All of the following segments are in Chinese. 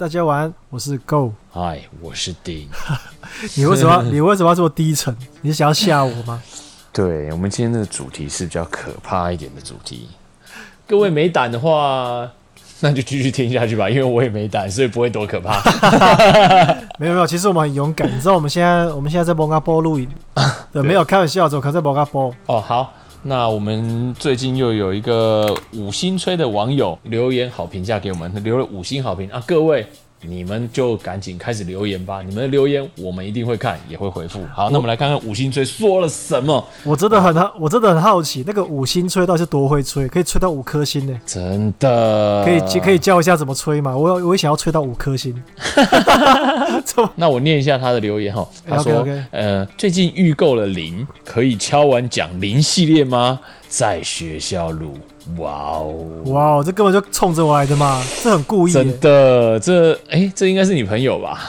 大家晚安，我是 Go，嗨，我是丁。你为什么 你为什么要这么低沉？你是想要吓我吗？对，我们今天的主题是比较可怕一点的主题。各位没胆的话，那就继续听下去吧，因为我也没胆，所以不会多可怕。没有没有，其实我们很勇敢。你知道我们现在我们现在在蒙阿波录影，对，没有开玩笑，走，可能在蒙阿波。哦，好。那我们最近又有一个五星吹的网友留言好评价给我们，留了五星好评啊！各位，你们就赶紧开始留言吧，你们的留言我们一定会看，也会回复。好，那我们来看看五星吹说了什么。我真的很好，我真的很好奇，那个五星吹到底是多会吹，可以吹到五颗星呢？真的？可以可以教一下怎么吹吗？我我也想要吹到五颗星。那我念一下他的留言哈，他说：“呃，最近预购了零，可以敲完讲零系列吗？在学校录，哇哦，哇哦，这根本就冲着我来的嘛，这很故意。真的，这哎，这应该是你朋友吧？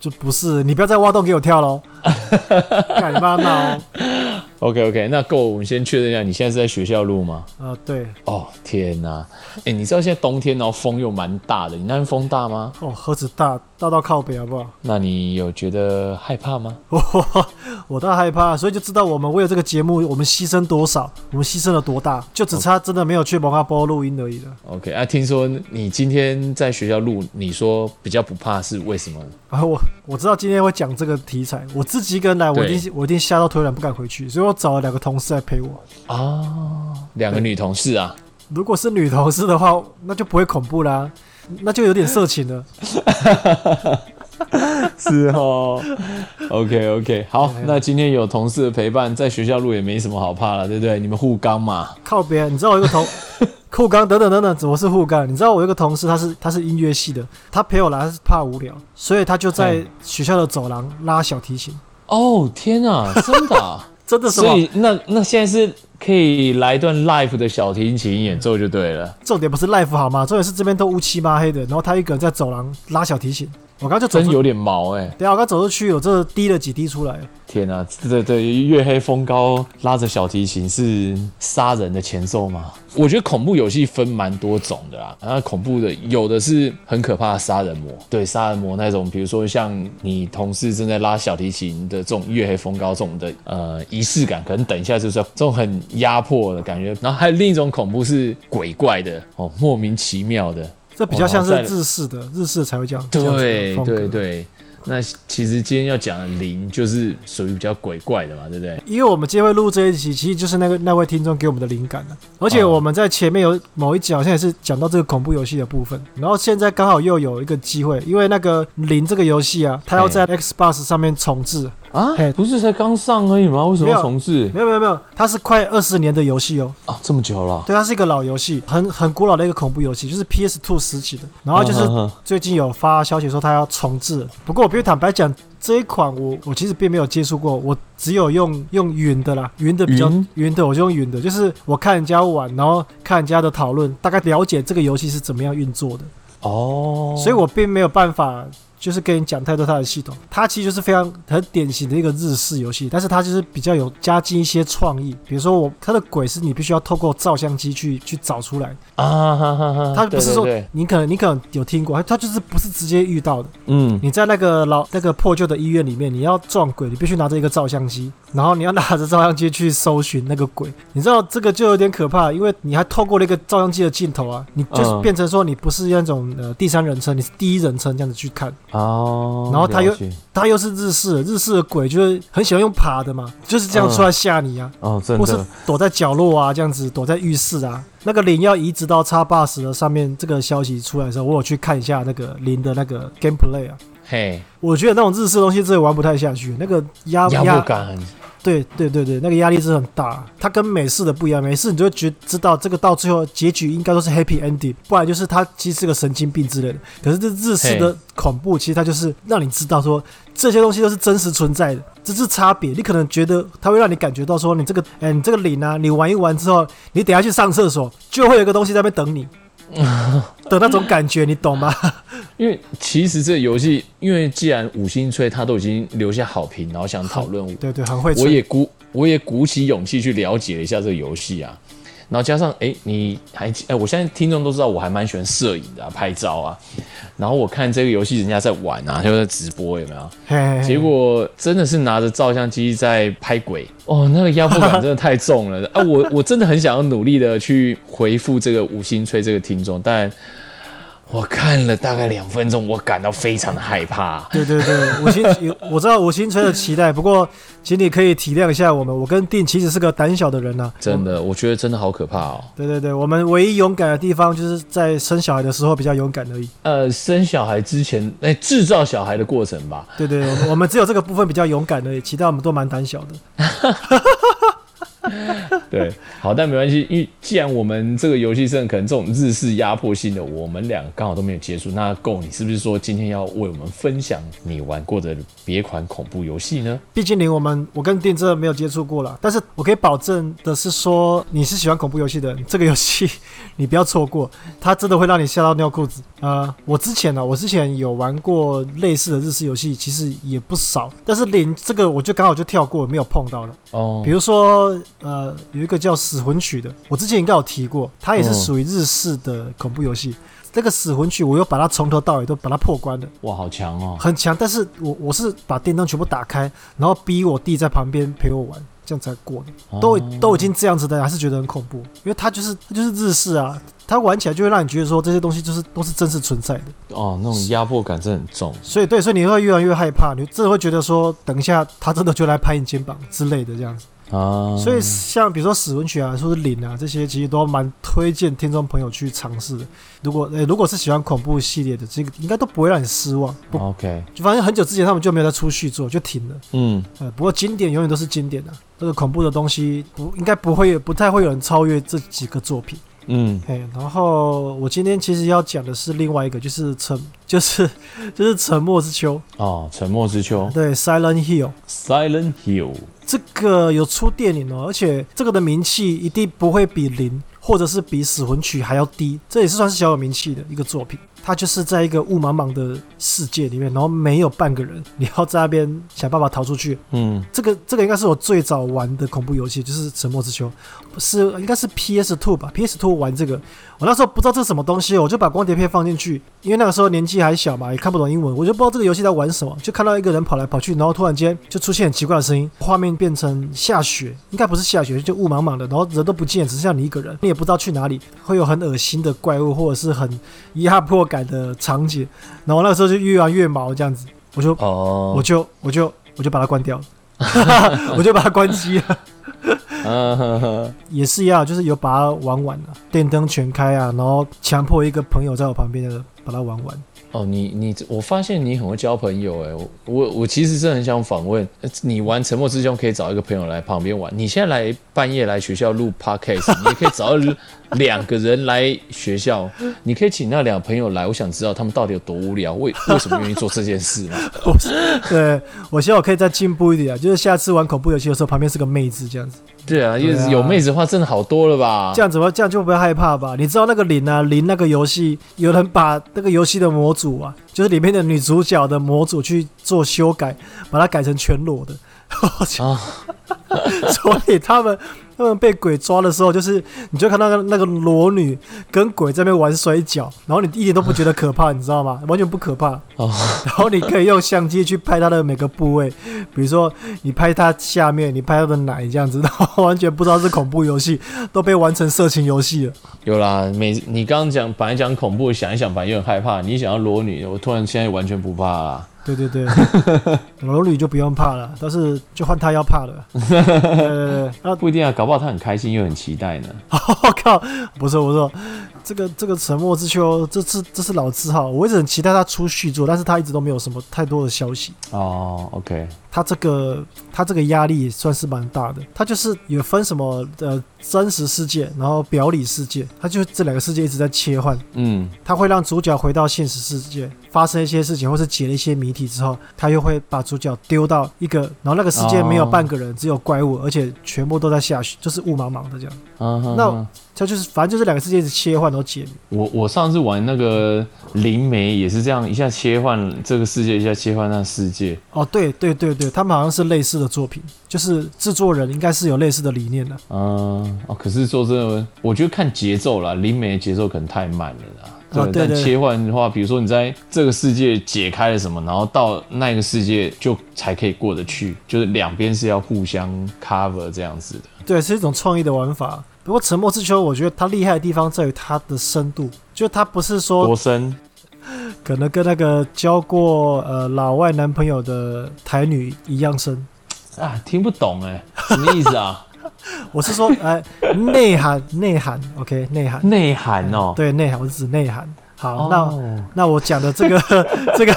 就不是，你不要再挖洞给我跳喽，干嘛闹？” OK OK，那够，我们先确认一下，你现在是在学校录吗？啊、呃，对。哦，天哪！哎、欸，你知道现在冬天，然后风又蛮大的，你那边风大吗？哦，何止大，大到靠北好不好？那你有觉得害怕吗？我我倒害怕，所以就知道我们为了这个节目，我们牺牲多少，我们牺牲了多大，就只差真的没有去蒙阿波录音而已了。OK，啊，听说你今天在学校录，你说比较不怕是为什么？啊，我我知道今天会讲这个题材，我自己一个人来，我一定我一定吓到腿软，不敢回去，所以。我找了两个同事来陪我哦，两个女同事啊。如果是女同事的话，那就不会恐怖啦，那就有点色情了。是哦，OK OK，好，那今天有同事的陪伴，在学校录也没什么好怕了，对不对？你们互刚嘛。靠边，你知道我一个同 护刚等等等等，怎么是护刚？你知道我一个同事，他是他是音乐系的，他陪我来他是怕无聊，所以他就在学校的走廊拉小提琴。哦，天啊，真的啊。真的是，所以那那现在是可以来一段 live 的小提琴演奏就对了。重点不是 live 好吗？重点是这边都乌漆嘛黑的，然后他一个人在走廊拉小提琴。我刚就走，真有点毛哎、欸！对啊，我刚走出去，我这滴了几滴出来。天啊，对对，月黑风高拉着小提琴是杀人的前奏吗？我觉得恐怖游戏分蛮多种的啦。然后恐怖的有的是很可怕的杀人魔，对杀人魔那种，比如说像你同事正在拉小提琴的这种月黑风高这种的呃仪式感，可能等一下就是这种很压迫的感觉。然后还有另一种恐怖是鬼怪的哦，莫名其妙的。这比较像是日式的，日式才会这样。对对对，那其实今天要讲的灵就是属于比较鬼怪的嘛，对不对？因为我们今天会录这一集，其实就是那个那位听众给我们的灵感的。而且我们在前面有某一集好像也是讲到这个恐怖游戏的部分，然后现在刚好又有一个机会，因为那个灵这个游戏啊，它要在 Xbox 上面重置。啊，不是才刚上而已吗？为什么要重置？没有没有没有，它是快二十年的游戏哦。啊，这么久了？对，它是一个老游戏，很很古老的一个恐怖游戏，就是 PS Two 时期的。然后就是最近有发消息说它要重置。不过我必须坦白讲，这一款我我其实并没有接触过，我只有用用云的啦，云的比较云的，我就用云的，就是我看人家玩，然后看人家的讨论，大概了解这个游戏是怎么样运作的。哦，所以我并没有办法。就是跟你讲太多它的系统，它其实就是非常很典型的一个日式游戏，但是它就是比较有加进一些创意，比如说我它的鬼是你必须要透过照相机去去找出来。啊，哈哈哈，它不是说你可能你可能有听过，它就是不是直接遇到的，嗯，你在那个老那个破旧的医院里面，你要撞鬼，你必须拿着一个照相机，然后你要拿着照相机去搜寻那个鬼，你知道这个就有点可怕，因为你还透过那个照相机的镜头啊，你就是变成说你不是那种呃第三人称，你是第一人称这样子去看。哦，然后他又他又是日式，日式的鬼就是很喜欢用爬的嘛，就是这样出来吓你啊，哦，真的，或是躲在角落啊，这样子躲在浴室啊。那个零要移植到叉 bus 的上面，这个消息出来的时候，我有去看一下那个零的那个 gameplay 啊，嘿，我觉得那种日式东西真的玩不太下去，那个压压感。对对对对，那个压力是很大，它跟美式的不一样。美式你就会觉知道这个到最后结局应该都是 happy ending，不然就是他其实是个神经病之类的。可是这日式的恐怖，其实它就是让你知道说这些东西都是真实存在的，这是差别。你可能觉得它会让你感觉到说你这个，哎，你这个领啊，你玩一玩之后，你等下去上厕所，就会有一个东西在那边等你。的那种感觉，你懂吗？因为其实这个游戏，因为既然五星吹他都已经留下好评，然后想讨论，对对，很会吹。我也鼓我也鼓起勇气去了解了一下这个游戏啊。然后加上哎，你还哎，我现在听众都知道我还蛮喜欢摄影的、啊，拍照啊。然后我看这个游戏人家在玩啊，就在直播有没有？嘿嘿嘿，结果真的是拿着照相机在拍鬼哦，那个压迫感真的太重了啊！我我真的很想要努力的去回复这个五星吹这个听众，但。我看了大概两分钟，我感到非常的害怕。对对对，五星，我知道五星吹的期待，不过请你可以体谅一下我们。我跟定其实是个胆小的人呐、啊，真的，我觉得真的好可怕哦。对对对，我们唯一勇敢的地方就是在生小孩的时候比较勇敢而已。呃，生小孩之前，哎，制造小孩的过程吧。对对，我们我们只有这个部分比较勇敢而已，其他我们都蛮胆小的。对，好，但没关系，因为既然我们这个游戏是可能这种日式压迫性的，我们俩刚好都没有接触，那够你是不是说今天要为我们分享你玩过的别款恐怖游戏呢？毕竟连我们我跟电真没有接触过了，但是我可以保证的是说，你是喜欢恐怖游戏的，这个游戏 你不要错过，它真的会让你吓到尿裤子啊、呃！我之前呢、啊，我之前有玩过类似的日式游戏，其实也不少，但是连这个我就刚好就跳过，没有碰到了哦。比如说。呃，有一个叫《死魂曲》的，我之前应该有提过，它也是属于日式的恐怖游戏。嗯、这个《死魂曲》，我又把它从头到尾都把它破关了。哇，好强哦！很强，但是我我是把电灯全部打开，然后逼我弟在旁边陪我玩，这样才过的。都、哦、都已经这样子的，还是觉得很恐怖，因为它就是它就是日式啊，它玩起来就会让你觉得说这些东西就是都是真实存在的。哦，那种压迫感真的很重。所以对，所以你会越来越害怕，你真的会觉得说，等一下他真的就来拍你肩膀之类的这样子。啊，所以像比如说死魂曲啊，说是灵啊，这些其实都蛮推荐听众朋友去尝试的。如果诶、欸，如果是喜欢恐怖系列的，这个应该都不会让你失望。OK，就反正很久之前他们就没有再出续作，就停了。嗯，呃，不过经典永远都是经典的、啊。这个恐怖的东西不应该不会不太会有人超越这几个作品。嗯，哎，然后我今天其实要讲的是另外一个，就是沉，就是就是沉默之丘。哦，沉默之丘。对，Silent Hill。Silent Hill。这个有出电影哦，而且这个的名气一定不会比零，或者是比死魂曲还要低，这也是算是小有名气的一个作品。它就是在一个雾茫茫的世界里面，然后没有半个人，你要在那边想办法逃出去。嗯，这个这个应该是我最早玩的恐怖游戏，就是《沉默之丘》，是应该是 PS Two 吧？PS Two 玩这个，我那时候不知道这是什么东西，我就把光碟片放进去，因为那个时候年纪还小嘛，也看不懂英文，我就不知道这个游戏在玩什么，就看到一个人跑来跑去，然后突然间就出现很奇怪的声音，画面变成下雪，应该不是下雪，就雾茫茫的，然后人都不见，只剩下你一个人，你也不知道去哪里，会有很恶心的怪物，或者是很压迫感的场景，然后那个时候就越玩越毛这样子，我就，oh. 我就，我就，我就把它关掉了，我就把它关机了，也是一样，就是有把它玩完了，电灯全开啊，然后强迫一个朋友在我旁边的把它玩完。哦，你你，我发现你很会交朋友哎，我我其实是很想访问，你玩沉默之兄可以找一个朋友来旁边玩，你现在来半夜来学校录 podcast，你也可以找到两个人来学校，你可以请那两个朋友来，我想知道他们到底有多无聊，为为什么愿意做这件事呢？我对，我希望我可以再进步一点啊，就是下次玩恐怖游戏的时候，旁边是个妹子这样子。对啊，因为有妹子的话，真的好多了吧？这样子的话，这样就不要害怕吧？你知道那个零啊零那个游戏，有人把那个游戏的模组啊，就是里面的女主角的模组去做修改，把它改成全裸的。啊，所以他们。他们被鬼抓的时候，就是你就看到那个那个裸女跟鬼在那边玩摔跤，然后你一点都不觉得可怕，你知道吗？完全不可怕。哦。然后你可以用相机去拍她的每个部位，比如说你拍她下面，你拍她的奶这样子，然后完全不知道是恐怖游戏，都被玩成色情游戏了。有啦，每你刚刚讲本来讲恐怖，想一想，反正又很害怕。你想要裸女，我突然现在完全不怕啦。对对对，楼里 就不用怕了，但是就换他要怕了。呃，那不一定啊，搞不好他很开心又很期待呢。我、哦、靠，不是，不是这个这个沉默之秋，这是这是老字号，我一直很期待他出续作，但是他一直都没有什么太多的消息。哦，OK。他这个他这个压力算是蛮大的，他就是有分什么呃真实世界，然后表里世界，他就这两个世界一直在切换。嗯，他会让主角回到现实世界，发生一些事情，或是解了一些谜题之后，他又会把主角丢到一个，然后那个世界没有半个人，哦、只有怪物，而且全部都在下雪，就是雾茫茫的这样。嗯哼哼，那他就是反正就是两个世界一直切换，然后解谜。我我上次玩那个灵媒也是这样，一下切换这个世界，一下切换那世界。哦，对对对对。对，他们好像是类似的作品，就是制作人应该是有类似的理念的。嗯，哦，可是说真的，我觉得看节奏啦，灵媒节奏可能太慢了啦。对，啊、对对对，但切换的话，比如说你在这个世界解开了什么，然后到那个世界就才可以过得去，就是两边是要互相 cover 这样子的。对，是一种创意的玩法。不过《沉默之丘》，我觉得它厉害的地方在于它的深度，就它不是说多深，可能跟那个交过呃老外男朋友的台女一样深。啊，听不懂哎，什么意思啊？我是说，哎、呃，内涵内涵，OK，内涵。内涵哦，对内涵，我是指内涵。好，那、哦、那我讲的这个 这个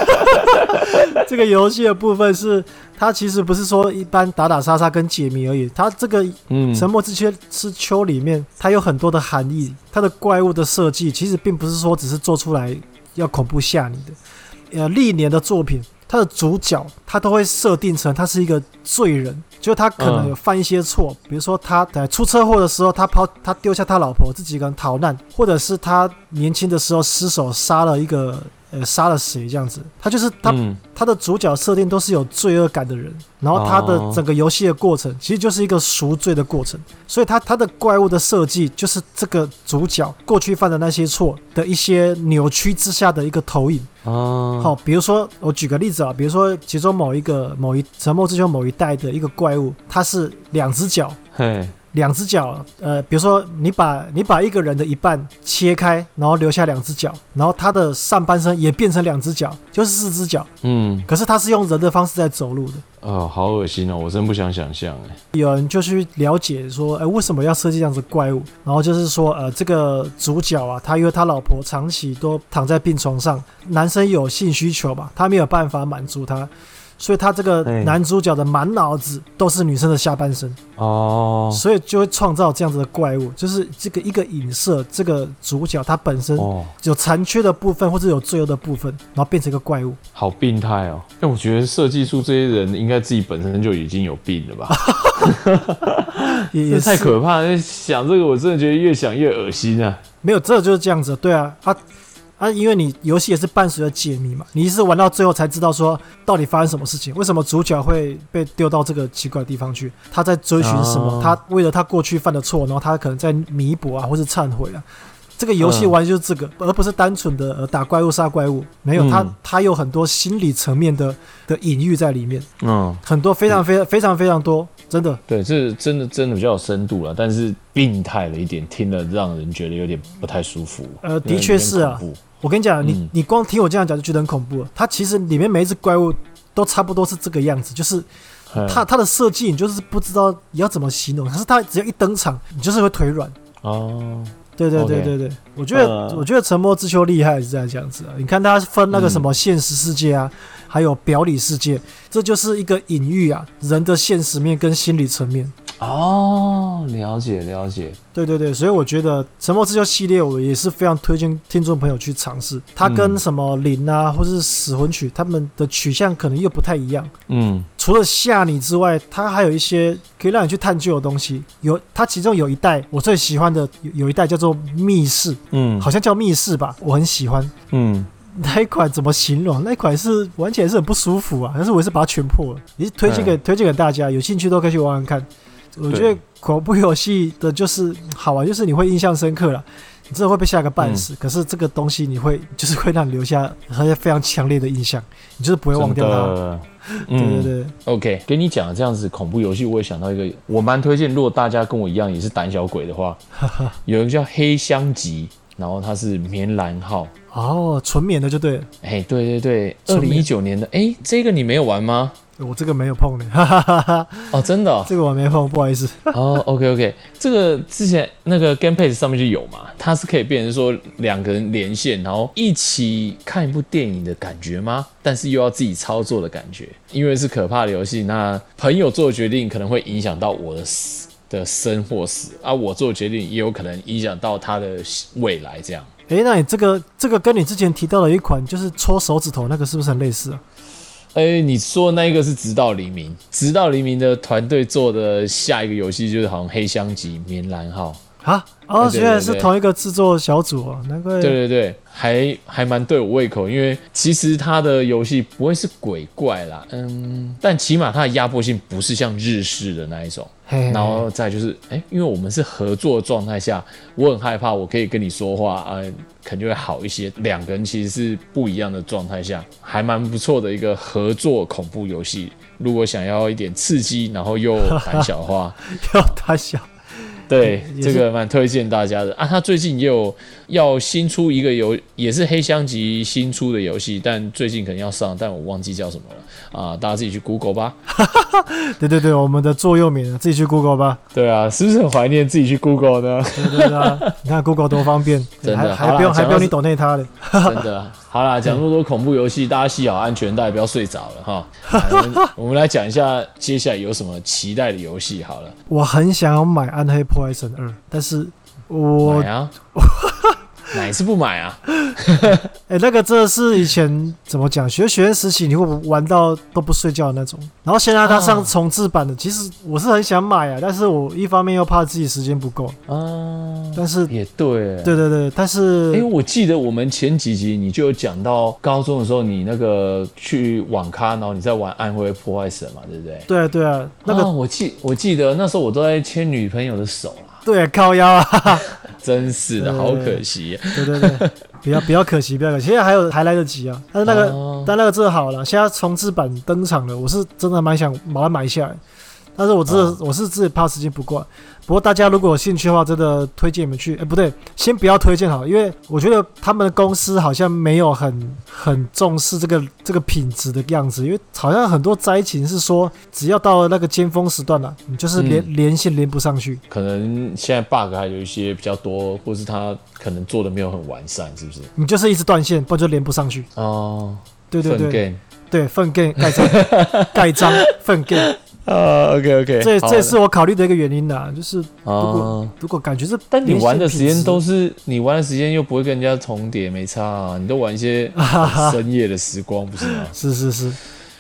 这个游戏的部分是，它其实不是说一般打打杀杀跟解谜而已，它这个《沉默之丘》之丘里面，它有很多的含义，它的怪物的设计其实并不是说只是做出来要恐怖吓你的，呃，历年的作品，他的主角他都会设定成他是一个罪人。就他可能有犯一些错，比如说他在出车祸的时候，他抛他丢下他老婆，自己一个人逃难，或者是他年轻的时候失手杀了一个。呃，杀了谁这样子？他就是他，嗯、他的主角设定都是有罪恶感的人，然后他的整个游戏的过程其实就是一个赎罪的过程，所以他他的怪物的设计就是这个主角过去犯的那些错的一些扭曲之下的一个投影。哦，好，比如说我举个例子啊，比如说其中某一个某一沉默之丘某一代的一个怪物，它是两只脚。嘿。两只脚，呃，比如说你把你把一个人的一半切开，然后留下两只脚，然后他的上半身也变成两只脚，就是四只脚。嗯，可是他是用人的方式在走路的。哦，好恶心哦，我真不想想象哎。有人就去了解说，哎，为什么要设计这样子怪物？然后就是说，呃，这个主角啊，他因为他老婆长期都躺在病床上，男生有性需求吧，他没有办法满足他。所以他这个男主角的满脑子都是女生的下半身哦，所以就会创造这样子的怪物，就是这个一个影射这个主角他本身有残缺的部分或者有罪恶的部分，然后变成一个怪物，好病态哦！但我觉得设计出这些人应该自己本身就已经有病了吧？也太可怕了！想这个我真的觉得越想越恶心啊！没有，这就是这样子，对啊，他。啊，因为你游戏也是伴随着解谜嘛，你是玩到最后才知道说到底发生什么事情，为什么主角会被丢到这个奇怪的地方去？他在追寻什么？他为了他过去犯的错，然后他可能在弥补啊，或是忏悔啊。这个游戏玩就是这个，而不是单纯的呃打怪物杀怪物，没有，它它有很多心理层面的的隐喻在里面，嗯，很多非常非常非常非常多，真的。对，这真的真的比较有深度了，但是病态了一点，听了让人觉得有点不太舒服。呃，的确是啊。我跟你讲，你你光听我这样讲就觉得很恐怖了。它其实里面每一只怪物都差不多是这个样子，就是它它的设计你就是不知道你要怎么形容。可是它只要一登场，你就是会腿软。哦，对对对对对，我觉得我觉得沉默之丘厉害是这样子啊。你看它分那个什么现实世界啊，还有表里世界，这就是一个隐喻啊，人的现实面跟心理层面。哦，了解了解，对对对，所以我觉得《沉默之丘》系列我也是非常推荐听众朋友去尝试。它跟什么灵啊，或是死魂曲，他们的取向可能又不太一样。嗯，除了吓你之外，它还有一些可以让你去探究的东西。有它其中有一代我最喜欢的，有有一代叫做密室，嗯，好像叫密室吧，我很喜欢。嗯，那一款怎么形容？那一款是玩起来是很不舒服啊，但是我也是把它全破了。也是推荐给推荐给大家，有兴趣都可以去玩玩看。我觉得恐怖游戏的就是好玩，就是你会印象深刻了，你真的会被吓个半死。嗯、可是这个东西你会就是会让你留下很非常强烈的印象，你就是不会忘掉它。对对对。OK，给你讲这样子恐怖游戏，我也想到一个，我蛮推荐。如果大家跟我一样也是胆小鬼的话，有一个叫黑箱级，然后它是棉兰号。哦，纯棉的就对了。哎，对对对，二零一九年的。哎，这个你没有玩吗？我这个没有碰的，哈哈哈哈哦，真的、哦，这个我没碰，不好意思。哦，OK OK，这个之前那个 Game Pass 上面就有嘛，它是可以变成说两个人连线，然后一起看一部电影的感觉吗？但是又要自己操作的感觉，因为是可怕的游戏，那朋友做的决定可能会影响到我的死的生或死，啊，我做的决定也有可能影响到他的未来，这样。诶，那你这个这个跟你之前提到的一款就是戳手指头那个是不是很类似啊？哎、你说那一个是直到黎明，直到黎明的团队做的下一个游戏就是好像黑箱级棉兰号，啊，哦，原来是同一个制作小组哦，难怪。对对对，还还蛮对我胃口，因为其实他的游戏不会是鬼怪啦，嗯，但起码它的压迫性不是像日式的那一种。然后再就是，哎，因为我们是合作状态下，我很害怕，我可以跟你说话，啊、呃，可能就会好一些。两个人其实是不一样的状态下，还蛮不错的一个合作恐怖游戏。如果想要一点刺激，然后又胆小的话，要胆小。对，这个蛮推荐大家的啊。他最近也有要新出一个游，也是黑箱级新出的游戏，但最近可能要上，但我忘记叫什么了啊。大家自己去 Google 吧。对对对，我们的座右铭，自己去 Google 吧。对啊，是不是很怀念自己去 Google 呢？对对对啊，你看 Google 多方便，真的还还不用还不用你抖内他的。真的，好啦，讲那么多恐怖游戏，大家系好安全带，不要睡着了哈。我 们我们来讲一下接下来有什么期待的游戏好了。我很想要买《暗黑破坏神二》，但是我买啊。哪次不买啊？哎、欸，那个真的是以前怎么讲？学学生时期你会玩到都不睡觉的那种。然后现在他上重置版的，其实我是很想买啊，但是我一方面又怕自己时间不够啊。但是也对，对对对，但是哎、欸，我记得我们前几集你就有讲到高中的时候，你那个去网咖，然后你在玩《暗黑破坏神》嘛，对不对？对啊对啊，那个、啊、我记我记得那时候我都在牵女朋友的手啊。对，靠腰啊。真是的，好可惜。对对对，比较比较可惜，比较可惜。现在还有还来得及啊，但是那个、但那个真好了，现在重置版登场了，我是真的蛮想把它买下来。但是我真的、哦、我是自己怕时间不够。不过大家如果有兴趣的话，真的推荐你们去。哎，不对，先不要推荐好了，因为我觉得他们的公司好像没有很很重视这个这个品质的样子。因为好像很多灾情是说，只要到了那个尖峰时段了、啊，你就是连、嗯、连线连不上去。可能现在 bug 还有一些比较多，或是他可能做的没有很完善，是不是？你就是一直断线，不然就连不上去。哦，对对对，对，粪 game 盖章 盖章粪 game。啊、uh,，OK OK，这这是我考虑的一个原因呐，就是如果、uh, 如果感觉是，但你玩的时间都是你玩的时间又不会跟人家重叠，没差啊，你都玩一些深夜的时光，不是吗？是 是是。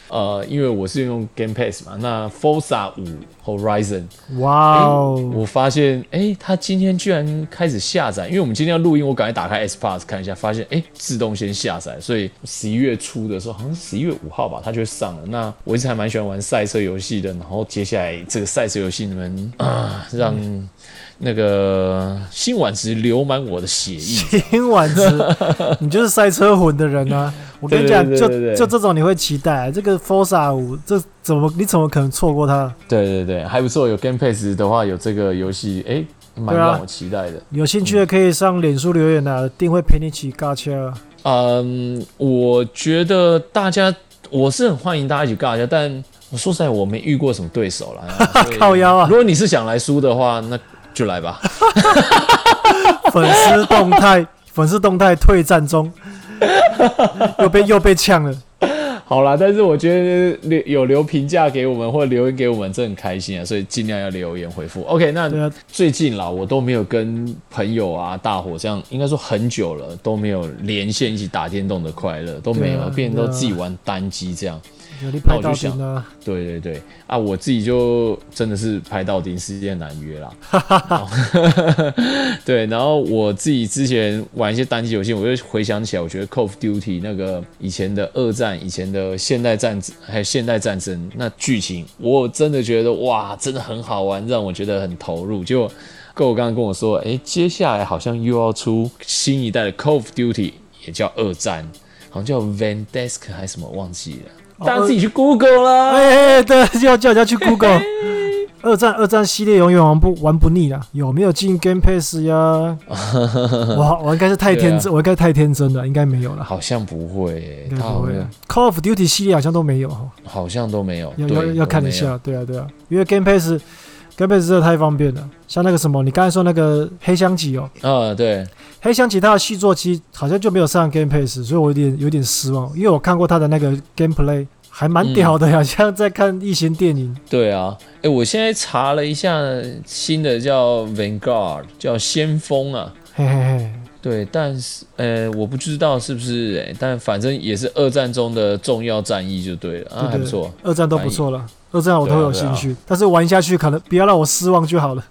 呃，因为我是用 Game Pass 嘛，那 Forza 五 Horizon，哇哦，我发现，哎，它今天居然开始下载，因为我们今天要录音，我赶快打开 S Pass 看一下，发现，哎，自动先下载，所以十一月初的时候，好像是十一月五号吧，它就上了。那我一直还蛮喜欢玩赛车游戏的，然后接下来这个赛车游戏你们啊，让。嗯那个辛婉直流满我的血液，辛婉直，你就是赛车魂的人啊！我跟你讲，就就这种你会期待这个 Forza 五，这怎么你怎么可能错过它？对对对，还不错，有 Game Pass 的话有这个游戏，哎，蛮让我期待的。啊、有兴趣的可以上脸书留言啊，一定会陪你一起尬车。嗯，我觉得大家我是很欢迎大家一起尬车，但我说实在，我没遇过什么对手了。靠腰啊！如果你是想来输的话，那。就来吧，粉丝动态，粉丝动态退战中，又被又被呛了。好啦，但是我觉得留有留评价给我们或留言给我们，这很开心啊，所以尽量要留言回复。OK，那最近啦，我都没有跟朋友啊、大伙这样，应该说很久了都没有连线一起打电动的快乐都没有，变成都自己玩单机这样。那我就想，对对对啊，我自己就真的是拍到顶，世界难约啦。对，然后我自己之前玩一些单机游戏，我就回想起来，我觉得《Call of Duty》那个以前的二战、以前的现代战争，还有现代战争，那剧情我真的觉得哇，真的很好玩，让我觉得很投入。结果够刚刚跟我说，哎、欸，接下来好像又要出新一代的《Call of Duty》，也叫二战，好像叫 Vandesk 还是什么，忘记了。大家自己去 Google 啦！哎哎，对，就要叫人家去 Google。二战，二战系列永远玩不玩不腻啦。有没有进 Game Pass 呀？我我应该是太天真，我应该太天真了，应该没有了。好像不会，他不会。Call of Duty 系列好像都没有，好像都没有。要要要看一下，对啊对啊，因为 Game Pass Game Pass 真的太方便了。像那个什么，你刚才说那个黑箱级哦，啊对，黑箱级它的续作期好像就没有上 Game Pass，所以我有点有点失望，因为我看过它的那个 Gameplay。还蛮屌的，好像在看异形电影。对啊，哎，我现在查了一下新的叫 Vanguard，叫先锋啊。嘿嘿嘿，对，但是呃，我不知道是不是哎、欸，但反正也是二战中的重要战役就对了。啊，不错，二战都不错了，二战我都有兴趣，啊啊、但是玩下去可能不要让我失望就好了。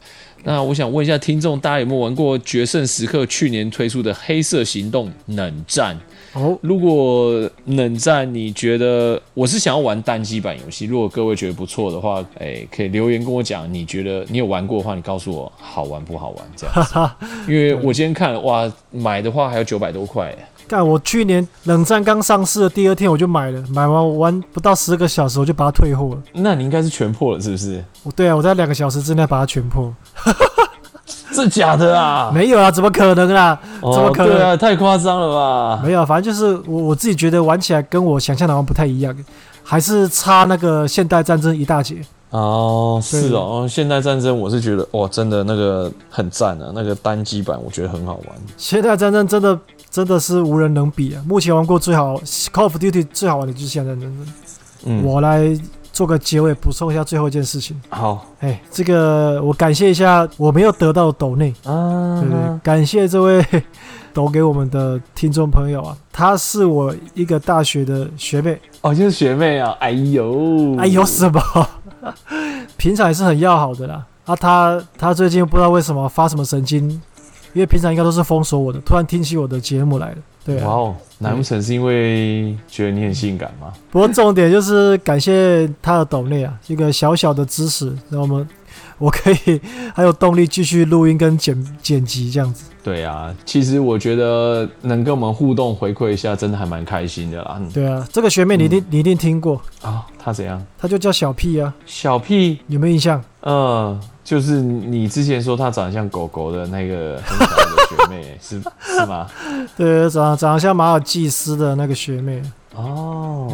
那我想问一下听众，大家有没有玩过《决胜时刻》去年推出的《黑色行动：冷战》？哦，如果冷战，你觉得我是想要玩单机版游戏？如果各位觉得不错的话，哎、欸，可以留言跟我讲，你觉得你有玩过的话，你告诉我好玩不好玩这样子。因为我今天看了哇，买的话还要九百多块。干，我去年冷战刚上市的第二天我就买了，买完玩不到十个小时我就把它退货了。那你应该是全破了是不是？我对啊，我在两个小时之内把它全破。是假的啊？没有啊，怎么可能啊？哦、怎么可能？对啊，太夸张了吧？没有，反正就是我我自己觉得玩起来跟我想象的好像不太一样，还是差那个现代战争一大截。哦，是哦，现代战争我是觉得哇，真的那个很赞啊，那个单机版我觉得很好玩。现代战争真的。真的是无人能比啊！目前玩过最好《Call of Duty》最好玩的就是现在的。嗯，我来做个结尾，补充一下最后一件事情。好，哎，这个我感谢一下我没有得到的抖内啊，对对，感谢这位 抖给我们的听众朋友啊，她是我一个大学的学妹哦，就是学妹啊，哎呦，哎呦什么？平常也是很要好的啦。啊，他他最近不知道为什么发什么神经。因为平常应该都是封锁我的，突然听起我的节目来了，对啊。哇哦，难不成是因为觉得你很性感吗？不过重点就是感谢他的抖内啊，一个小小的支持，让我们我可以还有动力继续录音跟剪剪辑这样子。对啊，其实我觉得能跟我们互动回馈一下，真的还蛮开心的啦。对啊，这个学妹你一定、嗯、你一定听过啊？她怎样？她就叫小屁啊。小屁有没有印象？嗯。就是你之前说她长得像狗狗的那个很可爱的学妹，是 是吗？对，长长得像马尔济斯的那个学妹。哦，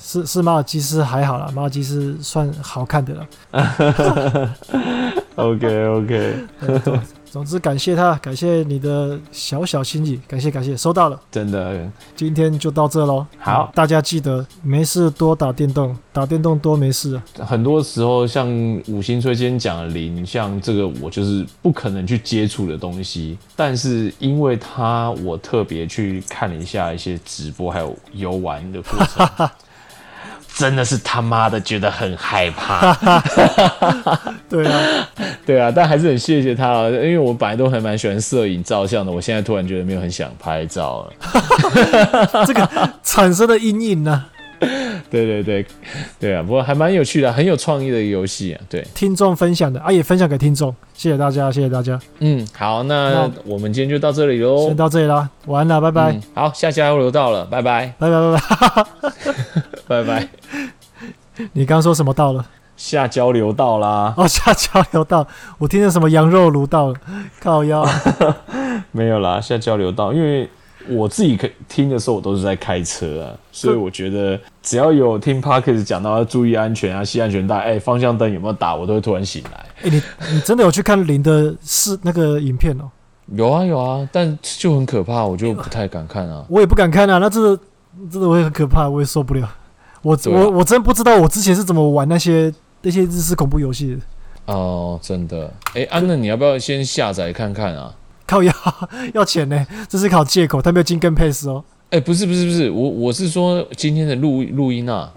是是马尔济斯还好啦，马尔济斯算好看的了。OK OK。总之，感谢他，感谢你的小小心意，感谢感谢，收到了，真的，今天就到这喽。好，大家记得没事多打电动，打电动多没事。很多时候，像五星吹今天讲的零，像这个我就是不可能去接触的东西，但是因为他，我特别去看了一下一些直播，还有游玩的过程。真的是他妈的觉得很害怕，对啊，对啊，但还是很谢谢他啊，因为我本来都还蛮喜欢摄影照相的，我现在突然觉得没有很想拍照了，这个产生的阴影呢？对对对，对啊，不过还蛮有趣的，很有创意的一个游戏啊，对，听众分享的啊，也分享给听众，谢谢大家，谢谢大家，嗯，好，那我们今天就到这里喽，先到这里啦，完了，拜拜，嗯、好，下交流到了，拜拜，拜拜拜拜。拜拜！你刚说什么到了？下交流道啦！哦，下交流道，我听见什么羊肉炉到了，靠腰。没有啦，下交流道，因为我自己可听的时候，我都是在开车啊，所以我觉得只要有听 Podcast 讲到要注意安全啊，系安全带，哎、欸，方向灯有没有打，我都会突然醒来。哎、欸，你你真的有去看林的是那个影片哦？有啊有啊，但就很可怕，我就不太敢看啊。我也不敢看啊，那这个真的会很可怕，我也受不了。我、啊、我我真不知道我之前是怎么玩那些那些日式恐怖游戏的哦，真的。哎、欸，安乐，你要不要先下载看看啊？靠要要钱呢？这是靠借口，他没有金跟配饰哦。哎、不是不是不是，我我是说今天的录录音啊。